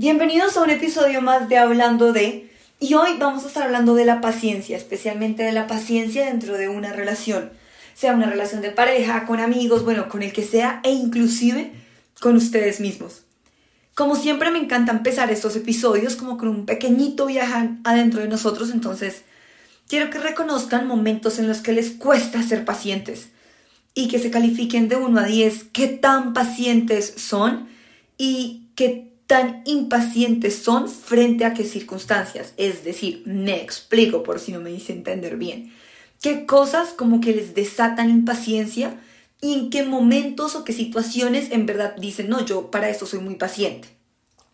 Bienvenidos a un episodio más de Hablando de, y hoy vamos a estar hablando de la paciencia, especialmente de la paciencia dentro de una relación, sea una relación de pareja, con amigos, bueno, con el que sea, e inclusive con ustedes mismos. Como siempre me encanta empezar estos episodios como con un pequeñito viaje adentro de nosotros, entonces quiero que reconozcan momentos en los que les cuesta ser pacientes y que se califiquen de 1 a 10 qué tan pacientes son y qué tan impacientes son frente a qué circunstancias. Es decir, me explico por si no me hice entender bien. ¿Qué cosas como que les desatan impaciencia y en qué momentos o qué situaciones en verdad dicen, no, yo para esto soy muy paciente?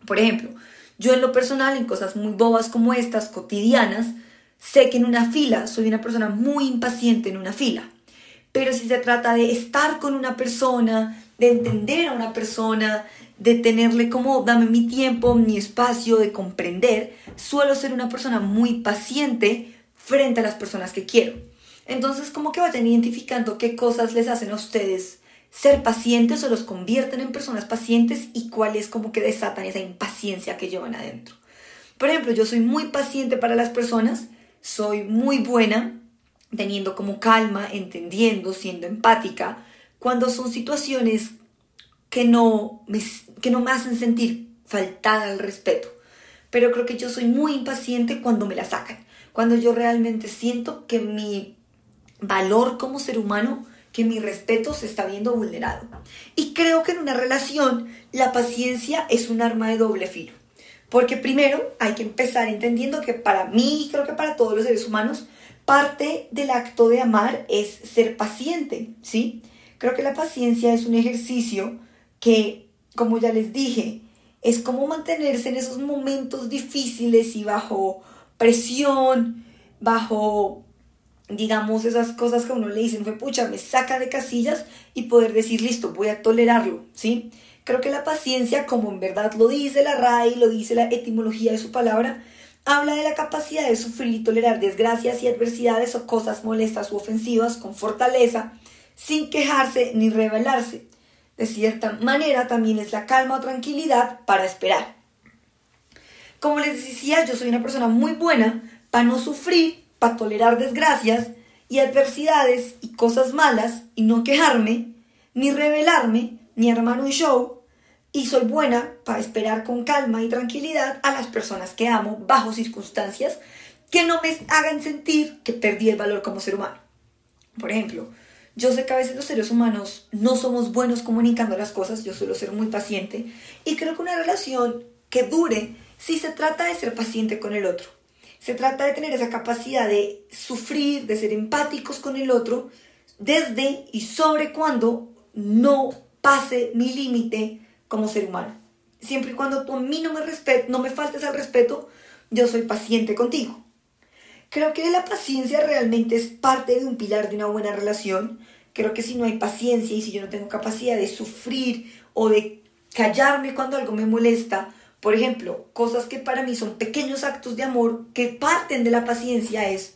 Por ejemplo, yo en lo personal, en cosas muy bobas como estas, cotidianas, sé que en una fila soy una persona muy impaciente en una fila. Pero si se trata de estar con una persona, de entender a una persona, de tenerle como dame mi tiempo, mi espacio, de comprender, suelo ser una persona muy paciente frente a las personas que quiero. Entonces, como que vayan identificando qué cosas les hacen a ustedes ser pacientes o los convierten en personas pacientes y cuáles como que desatan esa impaciencia que llevan adentro. Por ejemplo, yo soy muy paciente para las personas, soy muy buena teniendo como calma, entendiendo, siendo empática, cuando son situaciones que no me, que no me hacen sentir faltada al respeto. Pero creo que yo soy muy impaciente cuando me la sacan, cuando yo realmente siento que mi valor como ser humano, que mi respeto se está viendo vulnerado. Y creo que en una relación la paciencia es un arma de doble filo. Porque primero hay que empezar entendiendo que para mí creo que para todos los seres humanos, parte del acto de amar es ser paciente, ¿sí? Creo que la paciencia es un ejercicio que, como ya les dije, es como mantenerse en esos momentos difíciles y bajo presión, bajo, digamos, esas cosas que a uno le dicen, fue pucha, me saca de casillas y poder decir, listo, voy a tolerarlo, ¿sí? Creo que la paciencia, como en verdad lo dice la RAI, lo dice la etimología de su palabra, habla de la capacidad de sufrir y tolerar desgracias y adversidades o cosas molestas u ofensivas con fortaleza, sin quejarse ni rebelarse de cierta manera también es la calma o tranquilidad para esperar. Como les decía, yo soy una persona muy buena para no sufrir, para tolerar desgracias y adversidades y cosas malas y no quejarme, ni rebelarme, ni armar un show. Y soy buena para esperar con calma y tranquilidad a las personas que amo bajo circunstancias que no me hagan sentir que perdí el valor como ser humano. Por ejemplo, yo sé que a veces los seres humanos no somos buenos comunicando las cosas, yo suelo ser muy paciente y creo que una relación que dure si se trata de ser paciente con el otro. Se trata de tener esa capacidad de sufrir, de ser empáticos con el otro, desde y sobre cuando no pase mi límite como ser humano. Siempre y cuando tú a mí no me, no me faltes al respeto, yo soy paciente contigo. Creo que la paciencia realmente es parte de un pilar de una buena relación. Creo que si no hay paciencia y si yo no tengo capacidad de sufrir o de callarme cuando algo me molesta, por ejemplo, cosas que para mí son pequeños actos de amor que parten de la paciencia es,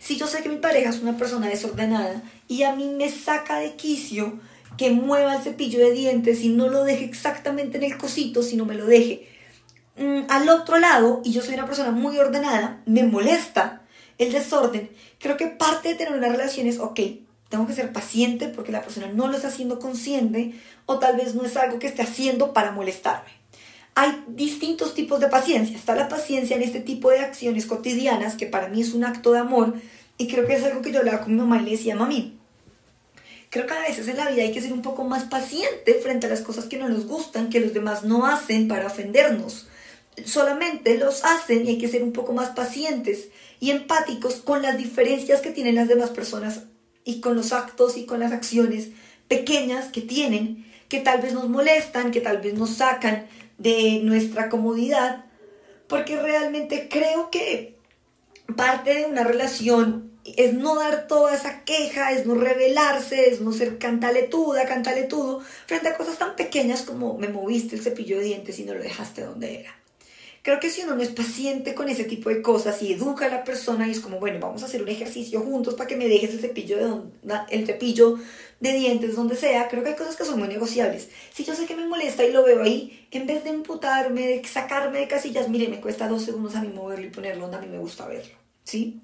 si yo sé que mi pareja es una persona desordenada y a mí me saca de quicio que mueva el cepillo de dientes y no lo deje exactamente en el cosito, sino me lo deje Mm, al otro lado, y yo soy una persona muy ordenada, me molesta el desorden, creo que parte de tener una relación es, ok, tengo que ser paciente porque la persona no lo está haciendo consciente o tal vez no es algo que esté haciendo para molestarme. Hay distintos tipos de paciencia. Está la paciencia en este tipo de acciones cotidianas que para mí es un acto de amor y creo que es algo que yo hablaba con mi mamá y le decía, mami, creo que a veces en la vida hay que ser un poco más paciente frente a las cosas que no nos gustan, que los demás no hacen para ofendernos solamente los hacen y hay que ser un poco más pacientes y empáticos con las diferencias que tienen las demás personas y con los actos y con las acciones pequeñas que tienen, que tal vez nos molestan, que tal vez nos sacan de nuestra comodidad, porque realmente creo que parte de una relación es no dar toda esa queja, es no rebelarse, es no ser cantaletuda, cantaletudo, frente a cosas tan pequeñas como me moviste el cepillo de dientes y no lo dejaste donde era. Creo que si uno no es paciente con ese tipo de cosas y educa a la persona y es como, bueno, vamos a hacer un ejercicio juntos para que me dejes el cepillo, de el cepillo de dientes, donde sea, creo que hay cosas que son muy negociables. Si yo sé que me molesta y lo veo ahí, en vez de imputarme, de sacarme de casillas, mire, me cuesta dos segundos a mí moverlo y ponerlo donde a mí me gusta verlo, ¿sí?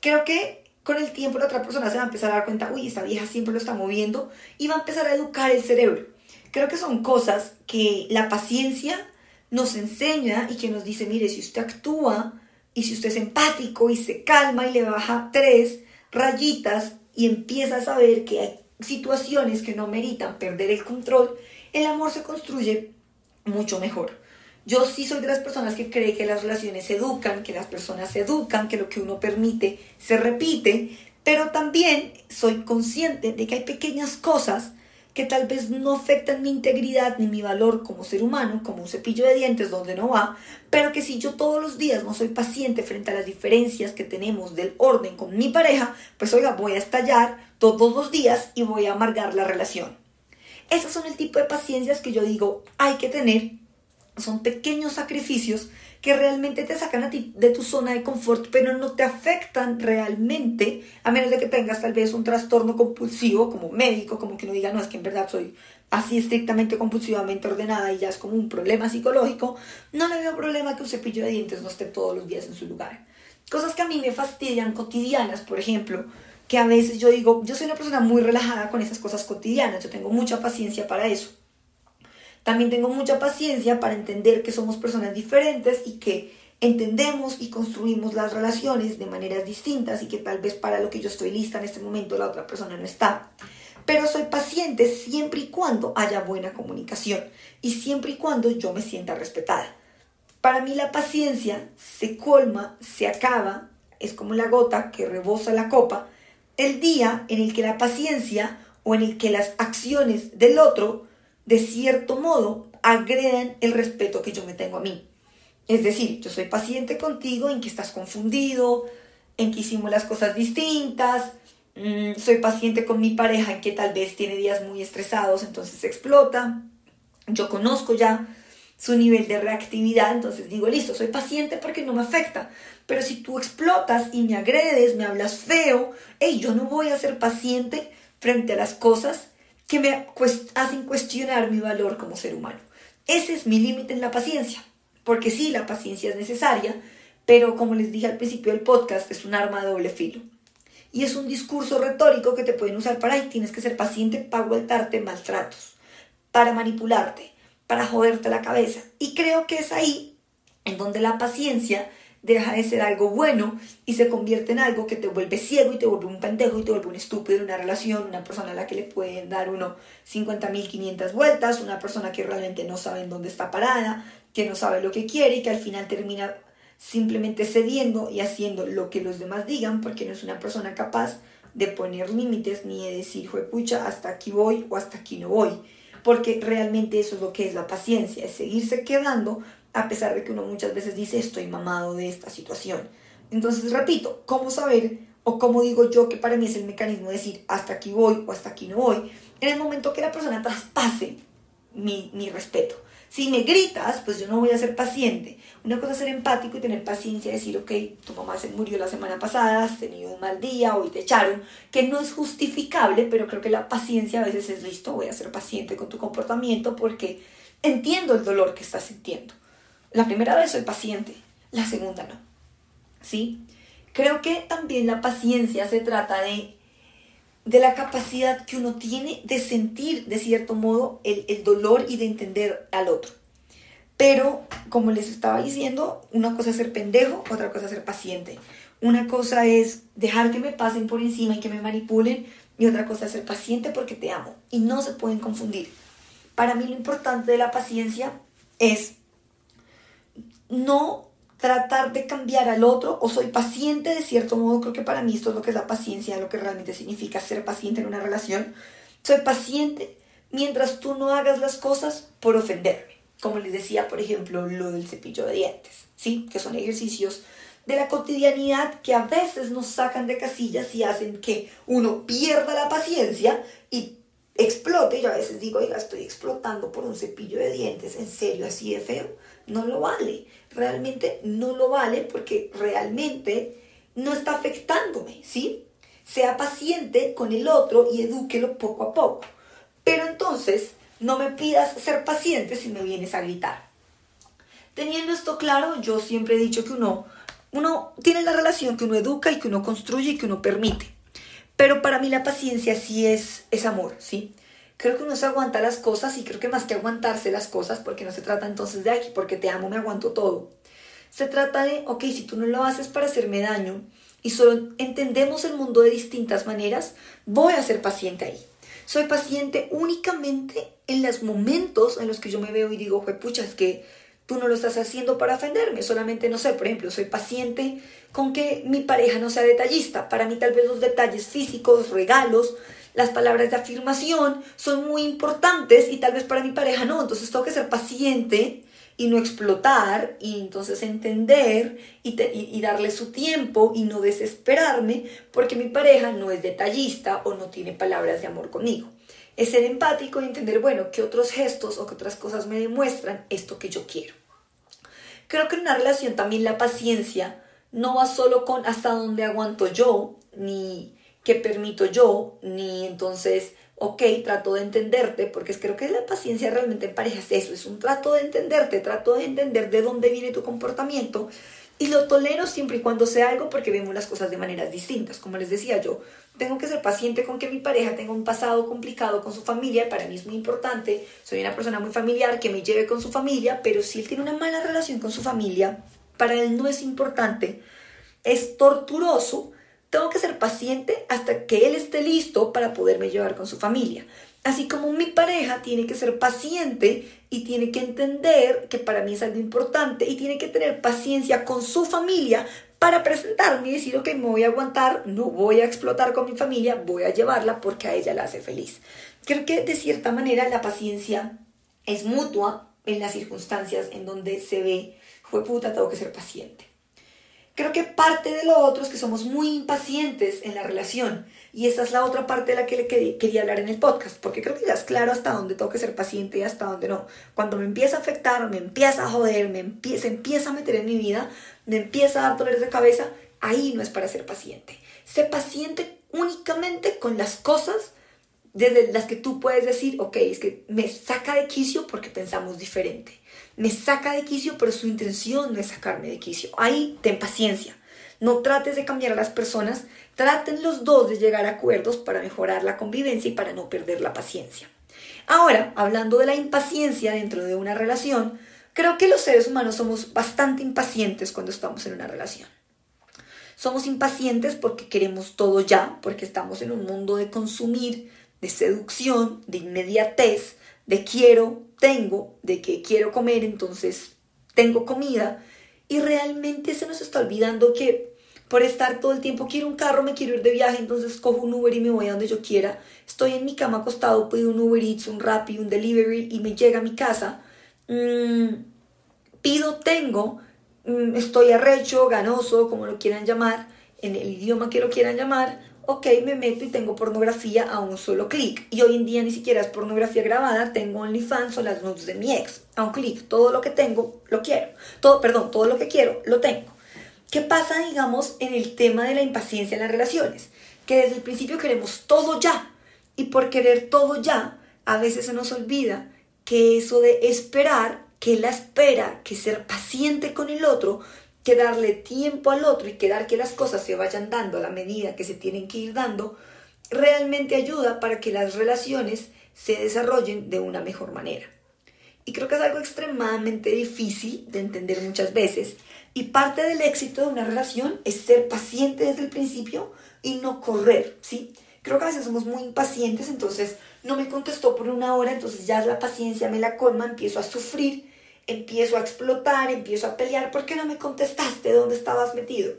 Creo que con el tiempo la otra persona se va a empezar a dar cuenta, uy, esta vieja siempre lo está moviendo y va a empezar a educar el cerebro. Creo que son cosas que la paciencia nos enseña y que nos dice, mire, si usted actúa y si usted es empático y se calma y le baja tres rayitas y empieza a saber que hay situaciones que no meritan perder el control, el amor se construye mucho mejor. Yo sí soy de las personas que cree que las relaciones se educan, que las personas se educan, que lo que uno permite se repite, pero también soy consciente de que hay pequeñas cosas que tal vez no afectan mi integridad ni mi valor como ser humano, como un cepillo de dientes donde no va, pero que si yo todos los días no soy paciente frente a las diferencias que tenemos del orden con mi pareja, pues oiga, voy a estallar todos los días y voy a amargar la relación. Esos son el tipo de paciencias que yo digo hay que tener. Son pequeños sacrificios que realmente te sacan a ti de tu zona de confort, pero no te afectan realmente, a menos de que tengas tal vez un trastorno compulsivo como médico, como que no diga, no, es que en verdad soy así estrictamente compulsivamente ordenada y ya es como un problema psicológico, no le veo problema que un cepillo de dientes no esté todos los días en su lugar. Cosas que a mí me fastidian cotidianas, por ejemplo, que a veces yo digo, yo soy una persona muy relajada con esas cosas cotidianas, yo tengo mucha paciencia para eso. También tengo mucha paciencia para entender que somos personas diferentes y que entendemos y construimos las relaciones de maneras distintas y que tal vez para lo que yo estoy lista en este momento la otra persona no está. Pero soy paciente siempre y cuando haya buena comunicación y siempre y cuando yo me sienta respetada. Para mí la paciencia se colma, se acaba, es como la gota que rebosa la copa, el día en el que la paciencia o en el que las acciones del otro de cierto modo, agredan el respeto que yo me tengo a mí. Es decir, yo soy paciente contigo en que estás confundido, en que hicimos las cosas distintas, mm, soy paciente con mi pareja en que tal vez tiene días muy estresados, entonces explota. Yo conozco ya su nivel de reactividad, entonces digo, listo, soy paciente porque no me afecta. Pero si tú explotas y me agredes, me hablas feo, hey, yo no voy a ser paciente frente a las cosas que me hacen cuestionar mi valor como ser humano. Ese es mi límite en la paciencia, porque sí, la paciencia es necesaria, pero como les dije al principio del podcast, es un arma de doble filo. Y es un discurso retórico que te pueden usar para ahí, tienes que ser paciente para aguantarte maltratos, para manipularte, para joderte la cabeza. Y creo que es ahí en donde la paciencia deja de ser algo bueno y se convierte en algo que te vuelve ciego y te vuelve un pendejo y te vuelve un estúpido en una relación, una persona a la que le pueden dar uno 50.500 vueltas, una persona que realmente no sabe en dónde está parada, que no sabe lo que quiere y que al final termina simplemente cediendo y haciendo lo que los demás digan porque no es una persona capaz de poner límites ni de decir, pucha, hasta aquí voy o hasta aquí no voy. Porque realmente eso es lo que es la paciencia, es seguirse quedando a pesar de que uno muchas veces dice estoy mamado de esta situación. Entonces, repito, ¿cómo saber o cómo digo yo que para mí es el mecanismo de decir hasta aquí voy o hasta aquí no voy? En el momento que la persona traspase mi, mi respeto. Si me gritas, pues yo no voy a ser paciente. Una cosa es ser empático y tener paciencia y decir, ok, tu mamá se murió la semana pasada, has tenido un mal día, hoy te echaron, que no es justificable, pero creo que la paciencia a veces es listo, voy a ser paciente con tu comportamiento porque entiendo el dolor que estás sintiendo. La primera vez soy paciente, la segunda no. ¿Sí? Creo que también la paciencia se trata de, de la capacidad que uno tiene de sentir de cierto modo el, el dolor y de entender al otro. Pero, como les estaba diciendo, una cosa es ser pendejo, otra cosa es ser paciente. Una cosa es dejar que me pasen por encima y que me manipulen, y otra cosa es ser paciente porque te amo. Y no se pueden confundir. Para mí lo importante de la paciencia es no tratar de cambiar al otro o soy paciente de cierto modo, creo que para mí esto es lo que es la paciencia, lo que realmente significa ser paciente en una relación. Soy paciente mientras tú no hagas las cosas por ofenderme. Como les decía, por ejemplo, lo del cepillo de dientes, ¿sí? Que son ejercicios de la cotidianidad que a veces nos sacan de casillas y hacen que uno pierda la paciencia y explote. Yo a veces digo, oiga, estoy explotando por un cepillo de dientes, en serio, así de feo. No lo vale realmente no lo vale porque realmente no está afectándome, ¿sí? sea paciente con el otro y edúquelo poco a poco. Pero entonces, no me pidas ser paciente si me vienes a gritar. Teniendo esto claro, yo siempre he dicho que uno, uno tiene la relación que uno educa y que uno construye y que uno permite. Pero para mí la paciencia sí es, es amor, ¿sí? Creo que uno se aguanta las cosas y creo que más que aguantarse las cosas, porque no se trata entonces de aquí, porque te amo, me aguanto todo. Se trata de, ok, si tú no lo haces para hacerme daño y solo entendemos el mundo de distintas maneras, voy a ser paciente ahí. Soy paciente únicamente en los momentos en los que yo me veo y digo, pucha, es que tú no lo estás haciendo para ofenderme, solamente, no sé, por ejemplo, soy paciente con que mi pareja no sea detallista. Para mí tal vez los detalles físicos, regalos, las palabras de afirmación son muy importantes y tal vez para mi pareja no. Entonces tengo que ser paciente y no explotar y entonces entender y, y, darle su tiempo y no desesperarme porque mi pareja no es detallista o no tiene palabras de amor conmigo. Es ser empático y entender, bueno, qué otros gestos o qué otras cosas me demuestran esto que yo quiero. Creo que en una relación también la paciencia no va solo con hasta dónde aguanto yo, ni qué permito yo, ni entonces ok, trato de entenderte, porque creo que la paciencia realmente en pareja es eso, es un trato de entenderte, trato de entender de dónde viene tu comportamiento y lo tolero siempre y cuando sea algo porque vemos las cosas de maneras distintas. Como les decía yo, tengo que ser paciente con que mi pareja tenga un pasado complicado con su familia, para mí es muy importante, soy una persona muy familiar que me lleve con su familia, pero si él tiene una mala relación con su familia, para él no es importante, es torturoso tengo que ser paciente hasta que él esté listo para poderme llevar con su familia. Así como mi pareja tiene que ser paciente y tiene que entender que para mí es algo importante y tiene que tener paciencia con su familia para presentarme y decir, ok, me voy a aguantar, no voy a explotar con mi familia, voy a llevarla porque a ella la hace feliz. Creo que de cierta manera la paciencia es mutua en las circunstancias en donde se ve, fue puta, tengo que ser paciente. Creo que parte de lo otro es que somos muy impacientes en la relación. Y esa es la otra parte de la que le quería hablar en el podcast, porque creo que ya es claro hasta dónde tengo que ser paciente y hasta dónde no. Cuando me empieza a afectar, me empieza a joder, me empieza, se empieza a meter en mi vida, me empieza a dar dolores de cabeza, ahí no es para ser paciente. Sé paciente únicamente con las cosas desde las que tú puedes decir, ok, es que me saca de quicio porque pensamos diferente me saca de quicio, pero su intención no es sacarme de quicio. Ahí ten paciencia. No trates de cambiar a las personas, traten los dos de llegar a acuerdos para mejorar la convivencia y para no perder la paciencia. Ahora, hablando de la impaciencia dentro de una relación, creo que los seres humanos somos bastante impacientes cuando estamos en una relación. Somos impacientes porque queremos todo ya, porque estamos en un mundo de consumir, de seducción, de inmediatez, de quiero, tengo, de que quiero comer, entonces tengo comida. Y realmente se nos está olvidando que por estar todo el tiempo, quiero un carro, me quiero ir de viaje, entonces cojo un Uber y me voy a donde yo quiera. Estoy en mi cama acostado, pido un Uber Eats, un Rappi, un Delivery y me llega a mi casa. Mm, pido, tengo, mm, estoy arrecho, ganoso, como lo quieran llamar, en el idioma que lo quieran llamar, ok, me meto y tengo pornografía a un solo clic. Y hoy en día ni siquiera es pornografía grabada, tengo OnlyFans o las nudes de mi ex. A un clic, todo lo que tengo, lo quiero. Todo, perdón, todo lo que quiero, lo tengo. ¿Qué pasa, digamos, en el tema de la impaciencia en las relaciones? Que desde el principio queremos todo ya. Y por querer todo ya, a veces se nos olvida que eso de esperar, que la espera, que ser paciente con el otro, que darle tiempo al otro y quedar que las cosas se vayan dando a la medida que se tienen que ir dando, realmente ayuda para que las relaciones se desarrollen de una mejor manera. Y creo que es algo extremadamente difícil de entender muchas veces. Y parte del éxito de una relación es ser paciente desde el principio y no correr, ¿sí? Creo que a veces somos muy impacientes, entonces no me contestó por una hora, entonces ya la paciencia me la colma, empiezo a sufrir empiezo a explotar, empiezo a pelear, ¿por qué no me contestaste dónde estabas metido?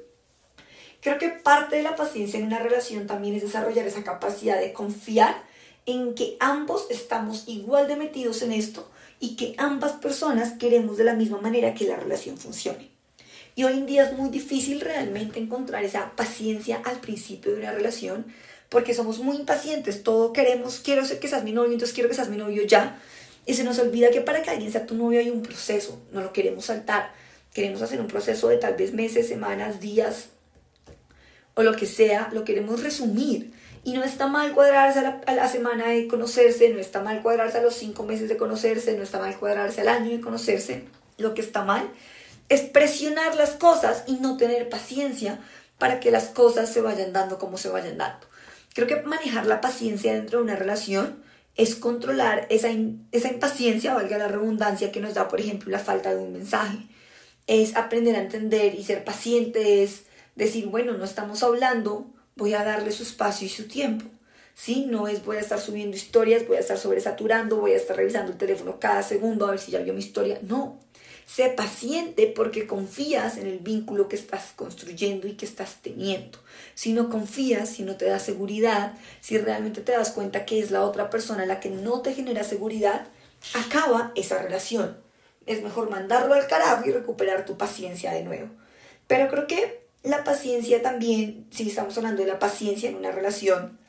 Creo que parte de la paciencia en una relación también es desarrollar esa capacidad de confiar en que ambos estamos igual de metidos en esto y que ambas personas queremos de la misma manera que la relación funcione. Y hoy en día es muy difícil realmente encontrar esa paciencia al principio de una relación porque somos muy impacientes, todo queremos, quiero que seas mi novio, entonces quiero que seas mi novio ya, y se nos olvida que para que alguien sea tu novio hay un proceso, no lo queremos saltar. Queremos hacer un proceso de tal vez meses, semanas, días, o lo que sea, lo queremos resumir. Y no está mal cuadrarse a la, semana de conocerse, no está mal cuadrarse a los cinco meses de conocerse, no está mal cuadrarse al año de conocerse. Lo que está mal es presionar las cosas y no tener paciencia para que las cosas se vayan dando como se vayan dando. Creo que manejar la paciencia dentro de una relación es controlar esa, esa impaciencia, valga la redundancia, que nos da, por ejemplo, la falta de un mensaje. Es aprender a entender y ser paciente, es decir, bueno, no estamos hablando, voy a darle su espacio y su tiempo. ¿sí? No es voy a estar subiendo historias, voy a estar sobresaturando, voy a estar revisando el teléfono cada segundo a ver si ya vio mi historia. No, Sé paciente porque confías en el vínculo que estás construyendo y que estás teniendo. Si no confías, si no te da seguridad, si realmente te das cuenta que es la otra persona la que no te genera seguridad, acaba esa relación. Es mejor mandarlo al carajo y recuperar tu paciencia de nuevo. Pero creo que la paciencia también, si estamos hablando de la paciencia en una relación,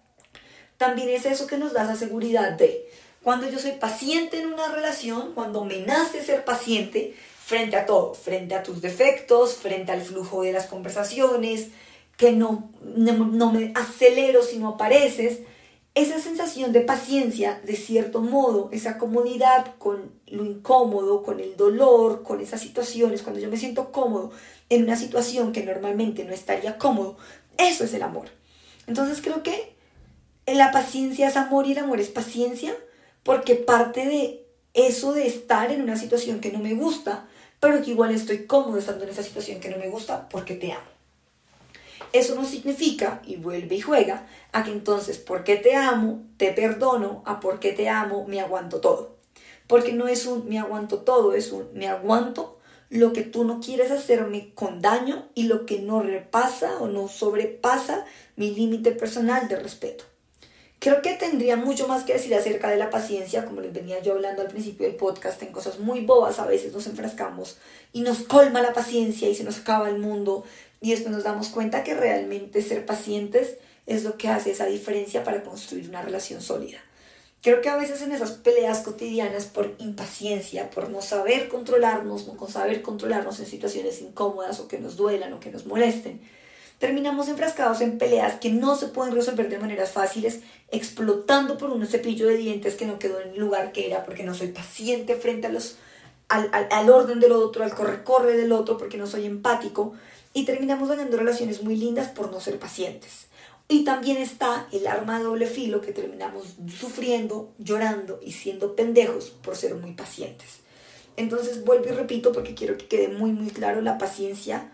también es eso que nos da esa seguridad de cuando yo soy paciente en una relación, cuando me nace ser paciente frente a todo, frente a tus defectos, frente al flujo de las conversaciones, que no, no, me acelero si no apareces, esa sensación de paciencia, de cierto modo, esa comodidad con lo incómodo, con el dolor, con esas situaciones, cuando yo me siento cómodo en una situación que normalmente no estaría cómodo, eso es el amor. Entonces creo que la paciencia es amor y el amor es paciencia porque parte de eso de estar en una situación que no me gusta, pero que igual estoy cómodo estando en esa situación que no me gusta porque te amo. Eso no significa, y vuelve y juega, a que entonces porque te amo, te perdono, a porque te amo, me aguanto todo. Porque no es un me aguanto todo, es un me aguanto lo que tú no quieres hacerme con daño y lo que no repasa o no sobrepasa mi límite personal de respeto. Creo que tendría mucho más que decir acerca de la paciencia, como les venía yo hablando al principio del podcast, en cosas muy bobas a veces nos enfrascamos y nos colma la paciencia y se nos acaba el mundo y después nos damos cuenta que realmente ser pacientes es lo que hace esa diferencia para construir una relación sólida. Creo que a veces en esas peleas cotidianas por impaciencia, por no saber controlarnos, no saber controlarnos en situaciones incómodas o que nos duelan o que nos molesten, terminamos enfrascados en peleas que no se pueden resolver de maneras fáciles, explotando por un cepillo de dientes que no quedó en el lugar que era, porque no soy paciente frente a los, al, al, al orden del otro, al corre-corre del otro, porque no soy empático, y terminamos dañando relaciones muy lindas por no ser pacientes. Y también está el arma de doble filo que terminamos sufriendo, llorando y siendo pendejos por ser muy pacientes. Entonces vuelvo y repito porque quiero que quede muy muy claro la paciencia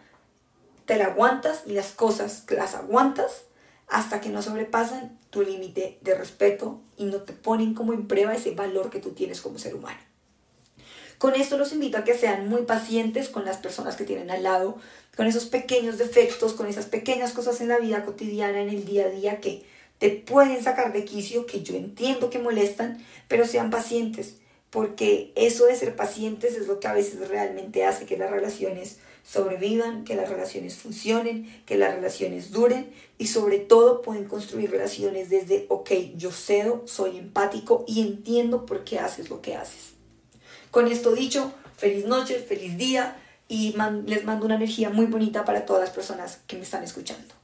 te la aguantas y las cosas las aguantas hasta que no sobrepasan tu límite de respeto y no te ponen como en prueba ese valor que tú tienes como ser humano. Con esto los invito a que sean muy pacientes con las personas que tienen al lado, con esos pequeños defectos, con esas pequeñas cosas en la vida cotidiana, en el día a día que te pueden sacar de quicio, que yo entiendo que molestan, pero sean pacientes, porque eso de ser pacientes es lo que a veces realmente hace que las relaciones sobrevivan, que las relaciones funcionen, que las relaciones duren y sobre todo pueden construir relaciones desde, ok, yo cedo, soy empático y entiendo por qué haces lo que haces. Con esto dicho, feliz noche, feliz día y les mando una energía muy bonita para todas las personas que me están escuchando.